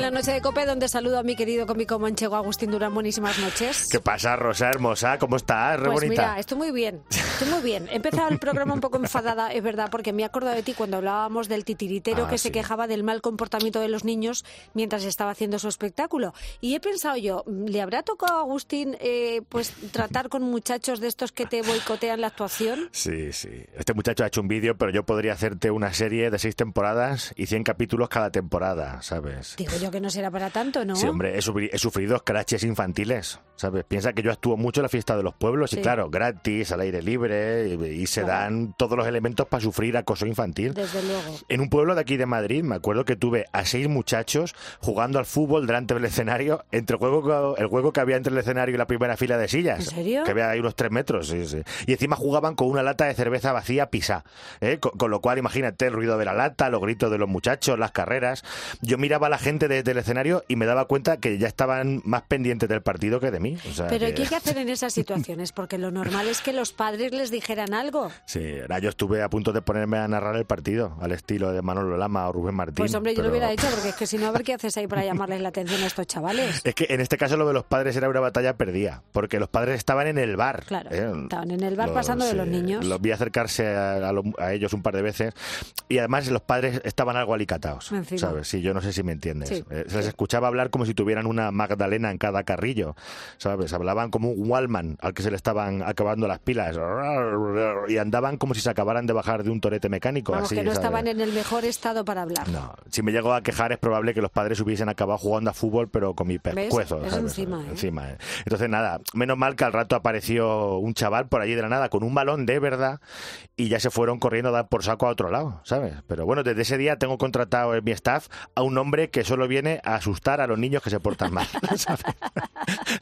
en la noche de Cope, donde saludo a mi querido cómico manchego Agustín Durán. Buenísimas noches. ¿Qué pasa, Rosa hermosa? ¿Cómo estás? Re Pues bonita. mira, estoy muy bien, estoy muy bien. He empezado el programa un poco enfadada, es verdad, porque me he acordado de ti cuando hablábamos del titiritero Ah, que se quejaba del mal comportamiento de los niños mientras estaba haciendo su espectáculo. Y he pensado yo, ¿le habrá tocado a Agustín eh, pues tratar con muchachos de estos que te boicotean la actuación? Sí, sí. Este muchacho ha hecho un vídeo, pero yo podría hacerte una serie de seis temporadas y 100 capítulos cada temporada, ¿sabes? Digo yo que no será para tanto, ¿no? Sí, hombre, he, sufri- he sufrido scratches infantiles, ¿sabes? Piensa que yo actúo mucho en la fiesta de los pueblos Sí. y claro, gratis, al aire libre y, y se Claro. dan todos los elementos para sufrir acoso infantil. Desde luego. En un pueblo de aquí de Madrid, me acuerdo que tuve a seis muchachos jugando al fútbol delante del escenario, entre el juego, el juego que había entre el escenario y la primera fila de sillas. ¿En serio? Que había ahí unos tres metros, sí, sí. Y encima jugaban con una lata de cerveza vacía pisá. ¿eh? Con, con lo cual, imagínate el ruido de la lata, los gritos de los muchachos, las carreras. Yo miraba a la gente desde el escenario y me daba cuenta que ya estaban más pendientes del partido que de mí. O sea, Pero que- ¿qué hay que hacer en esas situaciones? Porque lo normal es que los padres les dijeran algo. Sí, yo estuve a punto de ponerme a narrar el partido al estilo de Manolo Lama o Rubén Martín. Pues hombre, yo lo hubiera hecho, porque es que si no, a ver qué haces ahí para llamarles la atención a estos chavales. Es que en este caso lo de los padres era una batalla perdida, porque los padres estaban en el bar. Claro, ¿eh? estaban en el bar pasando de los niños. Los vi acercarse a, a lo- a ellos un par de veces y además los padres estaban algo alicatados, Encima. ¿sabes? Sí, yo no sé si me entiendes. Sí, Eh, se les escuchaba hablar como si tuvieran una Magdalena en cada carrillo, ¿sabes? Hablaban como un Wallman al que se le estaban acabando las pilas y andaban como si se acabaran de bajar de un torete mecánico. Vamos, así, que no ¿sabes? estaban en el mejor estado para hablar. No, si me llego a quejar es probable que los padres hubiesen acabado jugando a fútbol, pero con mi pescuezo. Encima, ¿eh? Encima, ¿eh? Entonces, nada, menos mal que al rato apareció un chaval por allí de la nada con un balón de verdad y ya se fueron corriendo a dar por saco a otro lado, ¿sabes? Pero bueno, desde ese día tengo contratado en mi staff a un hombre que solo viene a asustar a los niños que se portan mal, ¿sabes?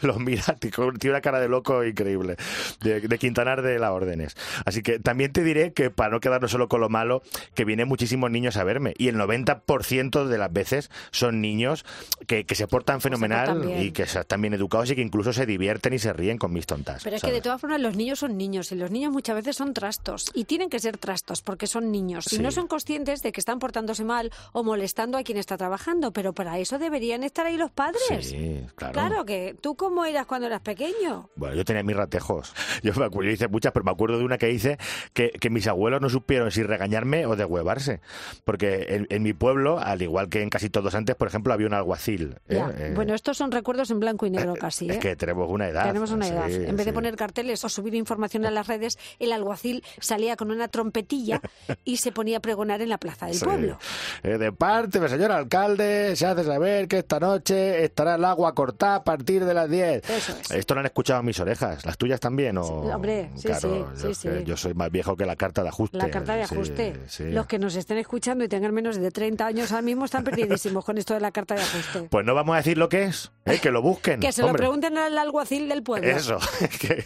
Los mira, tiene una cara de loco increíble, de, de Quintanar de la Órdenes. Así que también te diré que para no quedarnos solo con lo malo, que vienen muchísimos niños a verme y el 90% de las veces son niños que, que se portan fenomenal y que están bien educados y que incluso se divierten y se ríen con mis tontas. Pero es que de todas formas los niños son niños y los niños muchas veces son trastos y tienen que ser trastos porque son niños y Sí. no son conscientes de que están portándose mal o molestando a quien está trabajando, pero para eso deberían estar ahí los padres. Sí, claro. Claro que tú cómo eras cuando eras pequeño. Bueno, yo tenía mis ratejos. Yo me acuerdo, yo hice muchas, pero me acuerdo de una que hice que, que mis abuelos no supieron si regañarme o deshuevarse. Porque en, en mi pueblo, al igual que en casi todos antes, por ejemplo, había un alguacil. ¿eh? Ya. Eh, Bueno, estos son recuerdos en blanco y negro casi. es ¿eh? que tenemos una edad. Tenemos una sí, edad. en vez de poner carteles o subir información a las redes, el alguacil salía con una trompetilla y se ponía a pregonar en la plaza del pueblo. Eh, de parte del señor alcalde, se hace saber que esta noche estará el agua cortada a partir de las 10. Eso es. Esto lo han escuchado mis orejas. ¿Las tuyas también? O... Sí, hombre, sí, Claro, sí, yo, sí, que sí. yo soy más viejo que la carta de ajuste. La carta de ajuste. Los que nos estén escuchando y tengan menos de 30 años ahora mismo están perdidísimos con esto de la carta de ajuste. Pues no vamos a decir lo que es, ¿eh? que lo busquen. que se lo pregunten al alguacil del pueblo. Eso, que,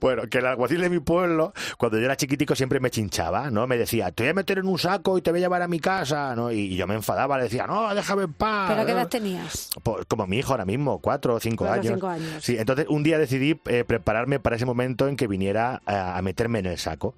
bueno, que el alguacil de mi pueblo, cuando yo era chiquitico, siempre me chinchaba, ¿no? Me decía, te voy a meter en un saco y te voy a llevar a mi casa, ¿no? Y yo me enfadaba, le decía, no, déjame en paz. ¿Pero qué edad tenías? Pues como mi hijo ahora mismo, cuatro o cinco Cuatro años. cinco años. Sí, entonces un día decidí eh, prepararme para ese momento en que viniera a, a meterme en el saco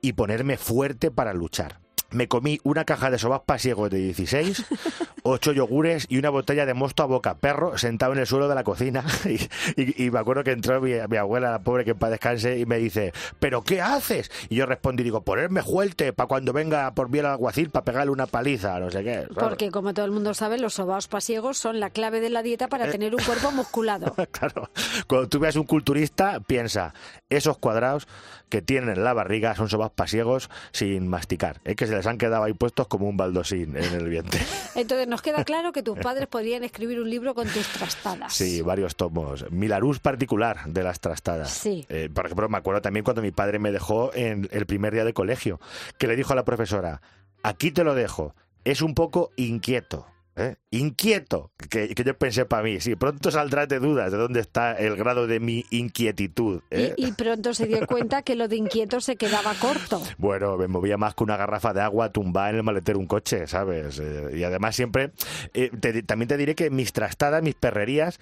y ponerme fuerte para luchar. Me comí una caja de sobas pasiegos de 16, ocho yogures y una botella de mosto a boca perro sentado en el suelo de la cocina. Y, y- y me acuerdo que entró mi, mi abuela, la pobre que paz descanse, y me dice, ¿pero qué haces? Y yo respondí, digo, ponerme fuerte para cuando venga por mí el alguacil para pegarle una paliza, no sé qué. Porque, como todo el mundo sabe, los sobaos pasiegos son la clave de la dieta Eh. para tener un cuerpo musculado. Claro, cuando tú veas un culturista, piensa, esos cuadrados que tienen en la barriga son sobas pasiegos sin masticar, ¿eh? que se les han quedado ahí puestos como un baldosín en el vientre. Entonces, nos queda claro que tus padres podrían escribir un libro con tus trastadas. Sí, varios tomos. Milarús particular de las trastadas. Sí. Eh, por ejemplo, me acuerdo también cuando mi padre me dejó en el primer día de colegio, que le dijo a la profesora, aquí te lo dejo, es un poco inquieto. ¿Eh? Inquieto, que, que yo pensé para mí, sí, pronto saldrás de dudas de dónde está el grado de mi inquietitud. ¿eh? Y, y pronto se dio cuenta que lo de inquieto se quedaba corto. Bueno, me movía más que una garrafa de agua tumbada en el maletero un coche, ¿sabes? Eh, y además siempre, te- también te diré que mis trastadas, mis perrerías,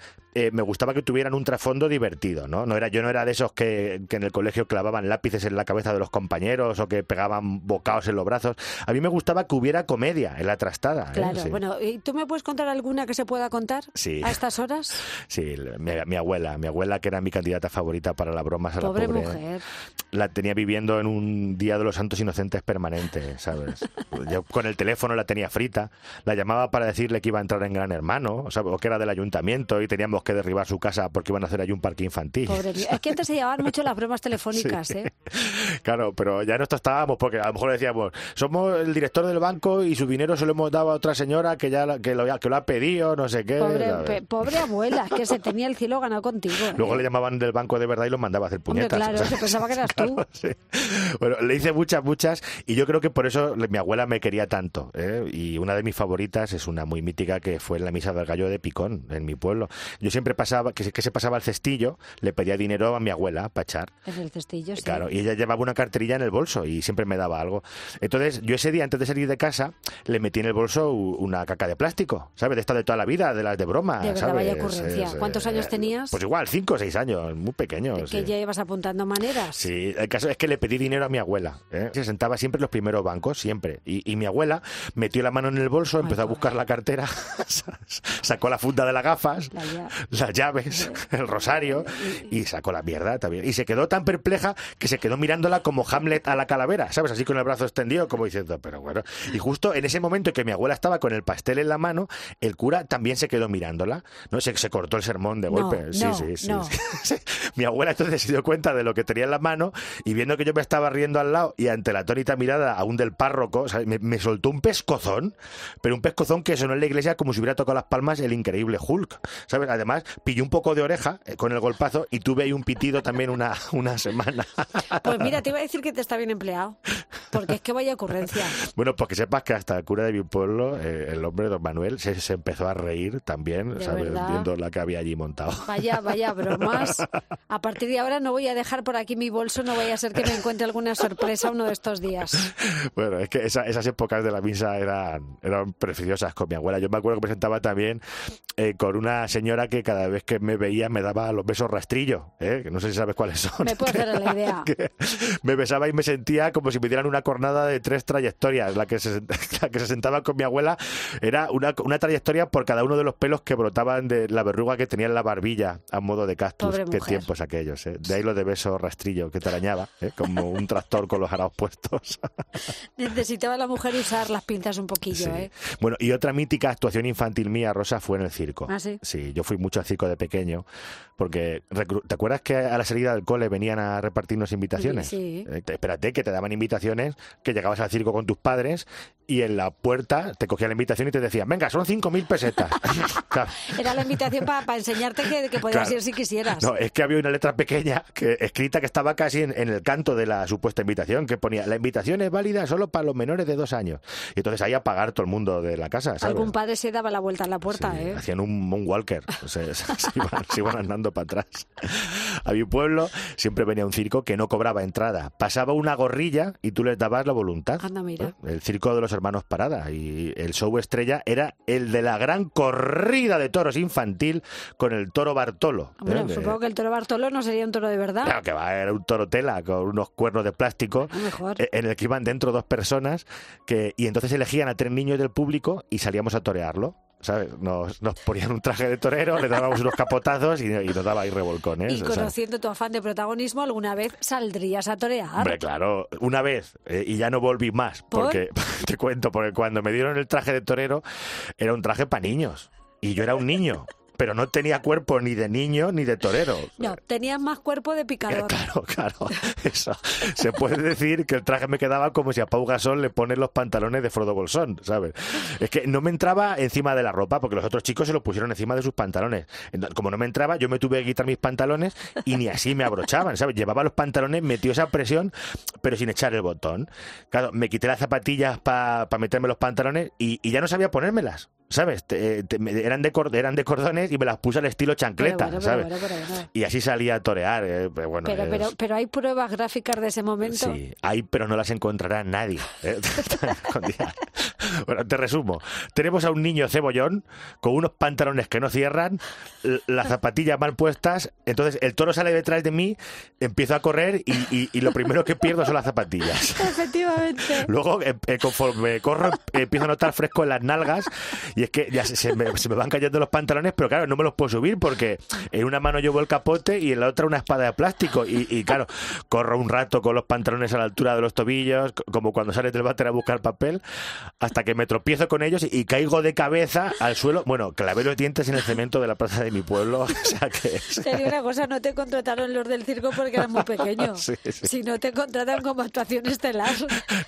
me gustaba que tuvieran un trasfondo divertido, ¿no? no era, yo no era de esos que, que, en el colegio clavaban lápices en la cabeza de los compañeros o que pegaban bocados en los brazos. A mí me gustaba que hubiera comedia en la trastada. Claro, sí. bueno, ¿y tú me puedes contar alguna que se pueda contar sí. a estas horas? Sí, mi, mi, abuela, mi abuela que era mi candidata favorita para las bromas a pobre la pobre. mujer. La tenía viviendo en un Día de los Santos Inocentes permanente, ¿sabes? Yo con el teléfono la tenía frita, la llamaba para decirle que iba a entrar en Gran Hermano, o, sea, o que era del ayuntamiento y teníamos que derribar su casa porque iban a hacer ahí un parque infantil. Pobre. Es que antes se llevaban mucho las bromas telefónicas, Sí. ¿eh? Claro, pero ya no estábamos porque a lo mejor decíamos, somos el director del banco y su dinero se lo hemos dado a otra señora que ya que lo, que lo ha pedido, no sé qué. Pobre, pobre abuela, que se tenía el cielo ganado contigo. ¿eh? Luego le llamaban del banco de verdad y los mandaba a hacer Hombre, puñetas. claro, o sea, se pensaba que eras tú. Claro, sí. Bueno, le hice muchas, muchas y yo creo que por eso mi abuela me quería tanto. ¿eh? Y una de mis favoritas es una muy mítica que fue en la misa del gallo de Picón, en mi pueblo. Yo siempre pasaba, que, se- que se pasaba el cestillo, le pedía dinero a mi abuela para echar. En el cestillo, sí. Claro, y ella llevaba una carterilla en el bolso y siempre me daba algo. Entonces, yo ese día, antes de salir de casa, le metí en el bolso una caca de plástico, ¿sabes? De esta de toda la vida, de las de broma, De verdad, ¿sabes? vaya ocurrencia. Es, ¿Cuántos eh, años tenías? Pues igual, cinco o seis años, muy pequeños. que sí. ya ibas apuntando maneras. Sí, el caso es que le pedí dinero a mi abuela. ¿eh? Se sentaba siempre en los primeros bancos, siempre. Y, y mi abuela metió la mano en el bolso, empezó a buscar la cartera, sacó la funda de las gafas, La las llaves, el rosario y sacó la mierda también. Y se quedó tan perpleja que se quedó mirándola como Hamlet a la calavera, ¿sabes? Así con el brazo extendido, como diciendo, pero bueno. Y justo en ese momento que mi abuela estaba con el pastel en la mano, el cura también se quedó mirándola. No sé, se cortó el sermón de No, golpe. Sí, no, sí, sí, no. sí. Mi abuela entonces se dio cuenta de lo que tenía en la mano y viendo que yo me estaba riendo al lado y ante la atónita mirada aún del párroco, me soltó un pescozón, pero un pescozón que sonó en la iglesia como si hubiera tocado las palmas el increíble Hulk, ¿sabes? Además, pilló un poco de oreja eh, con el golpazo y tuve ahí un pitido también una, una semana. Pues mira, te iba a decir que te está bien empleado. Porque es que vaya ocurrencia. Bueno, pues que sepas que hasta el cura de mi pueblo, eh, el hombre don Manuel, se, se empezó a reír también, ¿De ¿sabes? Viendo la que había allí montado. Vaya, vaya bromas. A partir de ahora no voy a dejar por aquí mi bolso, no vaya a ser que me encuentre alguna sorpresa uno de estos días. Bueno, es que esa- esas épocas de la misa eran, eran preciosas con mi abuela. Yo me acuerdo que me sentaba también eh, con una señora que cada vez que me veía me daba los besos rastrillo, ¿eh? que no sé si sabes cuáles son. Me puedo hacer la idea. Que me besaba y me sentía como si me dieran una cornada de tres trayectorias. La que se, la que se sentaba con mi abuela era una, una trayectoria por cada uno de los pelos que brotaban de la verruga que tenía en la barbilla a modo de cactus. Pobre Qué mujer. tiempos aquellos. ¿eh? De ahí lo de beso rastrillo que te arañaba, ¿eh? como un tractor con los araos puestos. Necesitaba la mujer usar las pinzas un poquillo, Sí. ¿eh? Bueno, y otra mítica actuación infantil mía, Rosa, fue en el circo. ¿Ah, sí? yo fui mucho al circo de pequeño, porque ¿te acuerdas que a la salida del cole venían a repartirnos invitaciones? Sí. Eh, te- espérate, que te daban invitaciones, que llegabas al circo con tus padres y en la puerta te cogían la invitación y te decían, venga, son 5.000 pesetas. Claro. Era la invitación para enseñarte que, que podías Claro. ir si quisieras. No, es que había una letra pequeña que, escrita que estaba casi en, en el canto de la supuesta invitación, que ponía, la invitación es válida solo para los menores de dos años. Y entonces ahí a pagar todo el mundo de la casa, ¿sabes? Algún padre se daba la vuelta a la puerta, Sí, ¿eh? Hacían un moonwalker, se, se- se iban, se iban andando para atrás. A mi pueblo siempre venía un circo que no cobraba entrada. Pasaba una gorrilla y tú les dabas la voluntad. Anda, mira. ¿Eh? El circo de los hermanos Parada. Y el show estrella era el de la gran corrida de toros infantil con el toro Bartolo. ¿eh? De- supongo que el toro Bartolo no sería un toro de verdad. Claro que va, era un toro tela con unos cuernos de plástico A lo mejor. eh, en el que iban dentro dos personas que, y entonces elegían a tres niños del público y salíamos a torearlo. ¿Sabes? Nos, nos ponían un traje de torero, le dábamos unos capotazos y, y nos daba ahí revolcones. Y o sea. conociendo tu afán de protagonismo, alguna vez saldrías a torear. Hombre, claro, una vez eh, y ya no volví más, ¿Por? porque te cuento, porque cuando me dieron el traje de torero era un traje para niños y yo era un niño, pero no tenía cuerpo ni de niño ni de torero. No, tenías más cuerpo de Eh, picador. Claro, claro, eso. Se puede decir que el traje me quedaba como si a Pau Gasol le ponen los pantalones de Frodo Bolsón, ¿sabes? Es que no me entraba encima de la ropa porque los otros chicos se los pusieron encima de sus pantalones. Como no me entraba, yo me tuve que quitar mis pantalones y ni así me abrochaban, ¿sabes? Llevaba los pantalones metidos a presión, pero sin echar el botón. Claro, me quité las zapatillas para meterme los pantalones y, y ya no sabía ponérmelas. ¿Sabes? Te- te- me- eran, de, cor- eran de cordones y me las puse al estilo Pero chancleta, pero ¿sabes? bueno, pero bueno. Y así salía a torear. eh, pero bueno, Pero, es- pero, pero hay pruebas gráficas de ese momento. Sí, hay, pero no las encontrará nadie. ¿eh? Bueno, te resumo. Tenemos a un niño cebollón con unos pantalones que no cierran, las zapatillas mal puestas. Entonces el toro sale detrás de mí, empiezo a correr y, y- y lo primero que pierdo son las zapatillas. Efectivamente. Luego, eh, eh, conforme corro, empiezo a notar fresco en las nalgas y es que ya se, se me, se me van cayendo los pantalones, pero claro, no me los puedo subir porque en una mano llevo el capote y en la otra una espada de plástico. Y, y, claro, corro un rato con los pantalones a la altura de los tobillos, co- como cuando sales del váter a buscar papel, hasta que me tropiezo con ellos y, y caigo de cabeza al suelo. Bueno, clavé los dientes en el cemento de la plaza de mi pueblo. O sea que. Te digo una cosa, no te contrataron los del circo porque eras muy pequeño. Sí, sí. Si no te contratan como actuación estelar.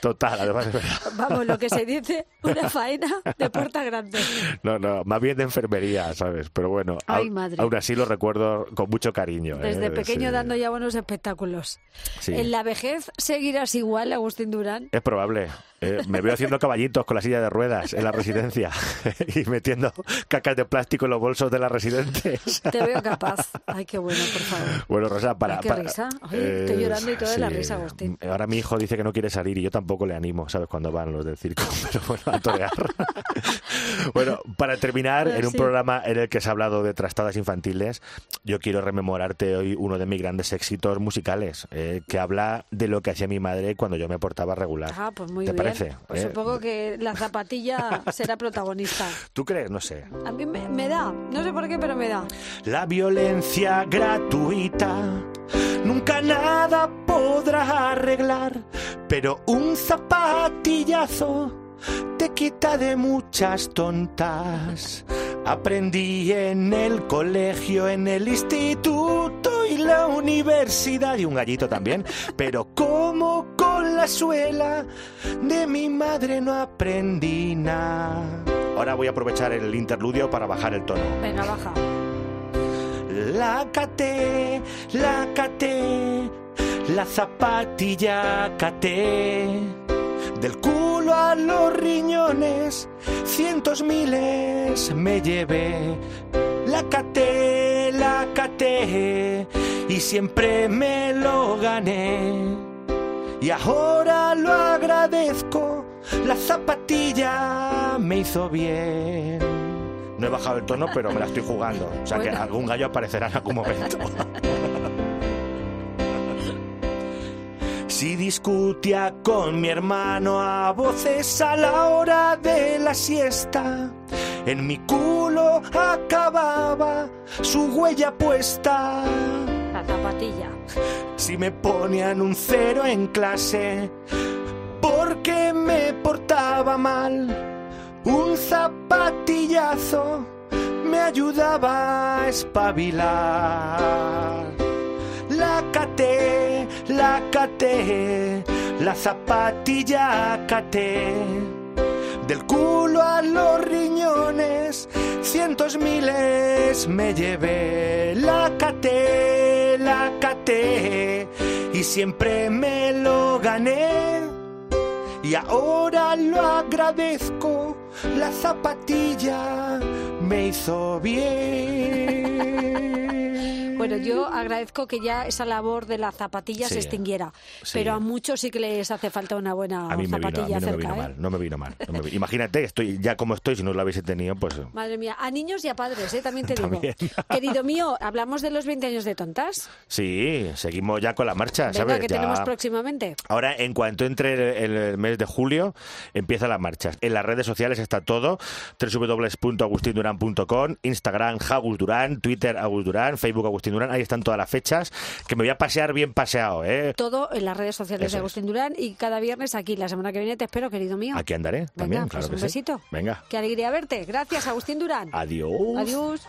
Total, además es verdad. Vamos, lo que se dice, una faena de puerta grande. No, no, más bien de enfermería, ¿sabes? Pero bueno, Ay, madre. aún así lo recuerdo con mucho cariño. ¿eh? Desde pequeño Sí. dando ya buenos espectáculos. Sí. En la vejez seguirás igual, Agustín Durán. Es probable. Eh, me veo haciendo caballitos con la silla de ruedas en la residencia y metiendo cacas de plástico en los bolsos de las residentes. Te veo capaz. Ay, qué bueno, por favor. Bueno, Rosa, para... Ay, qué para- risa. Oye, estoy llorando y todo de la risa, Agustín. Ahora mi hijo dice que no quiere salir y yo tampoco le animo, ¿sabes? Cuando van los del circo, pero bueno, a torear. bueno, para terminar, en un Sí. programa en el que se ha hablado de trastadas infantiles, yo quiero rememorarte hoy uno de mis grandes éxitos musicales, eh, que habla de lo que hacía mi madre cuando yo me portaba regular. Ah, pues muy ¿Te bien. Parece? Pues Eh, supongo que la zapatilla será protagonista. ¿Tú crees? No sé. A mí me, me da, no sé por qué, pero me da. La violencia gratuita nunca nada podrá arreglar, pero un zapatillazo te quita de muchas tontas. Aprendí en el colegio, en el instituto y la universidad y un gallito también, pero con la suela de mi madre no aprendí nada. Ahora voy a aprovechar el interludio para bajar el tono. Venga, baja. La caté, la caté, la zapatilla caté. Del culo a los riñones, cientos miles me llevé. La caté, la caté, y siempre me lo gané. Y ahora lo agradezco, la zapatilla me hizo bien. No he bajado el tono, pero me la estoy jugando. O sea que algún gallo aparecerá en algún momento. Si discutía con mi hermano a voces a la hora de la siesta, en mi culo acababa su huella puesta. La zapatilla. Si me ponían un cero en clase porque me portaba mal, un zapatillazo me ayudaba a espabilar. La caté, la caté, la zapatilla caté. Del culo a los riñones, cientos miles me llevé. La caté, y siempre me lo gané. Y ahora lo agradezco, la zapatilla me hizo bien. Bueno, yo agradezco que ya esa labor de la zapatilla se extinguiera, sí. pero a muchos sí que les hace falta una buena A mí me vino, a mí zapatilla no me vino ¿eh? mal, no me vino mal. no me vi- Imagínate, estoy ya como estoy, si no lo habéis tenido, pues Madre mía, a niños y a padres, ¿eh? también te digo. También. Querido mío, hablamos de los 20 años de tontas. sí, seguimos ya con la marcha, Venga, ¿sabes? que Ya- tenemos próximamente. Ahora, en cuanto entre el, el mes de julio, empiezan las marchas. En las redes sociales está todo, www.agustinduran.com, Instagram Agus Durán, Twitter Agus Durán, Facebook Agustín Durán, ahí están todas las fechas, que me voy a pasear bien paseado, ¿eh? Todo en las redes sociales Eso de es. Agustín Durán y cada viernes aquí. La semana que viene te espero, querido mío. Aquí andaré Venga, también, pues claro que un sí. besito. Venga, Qué alegría verte. Gracias, Agustín Durán. adiós. Adiós.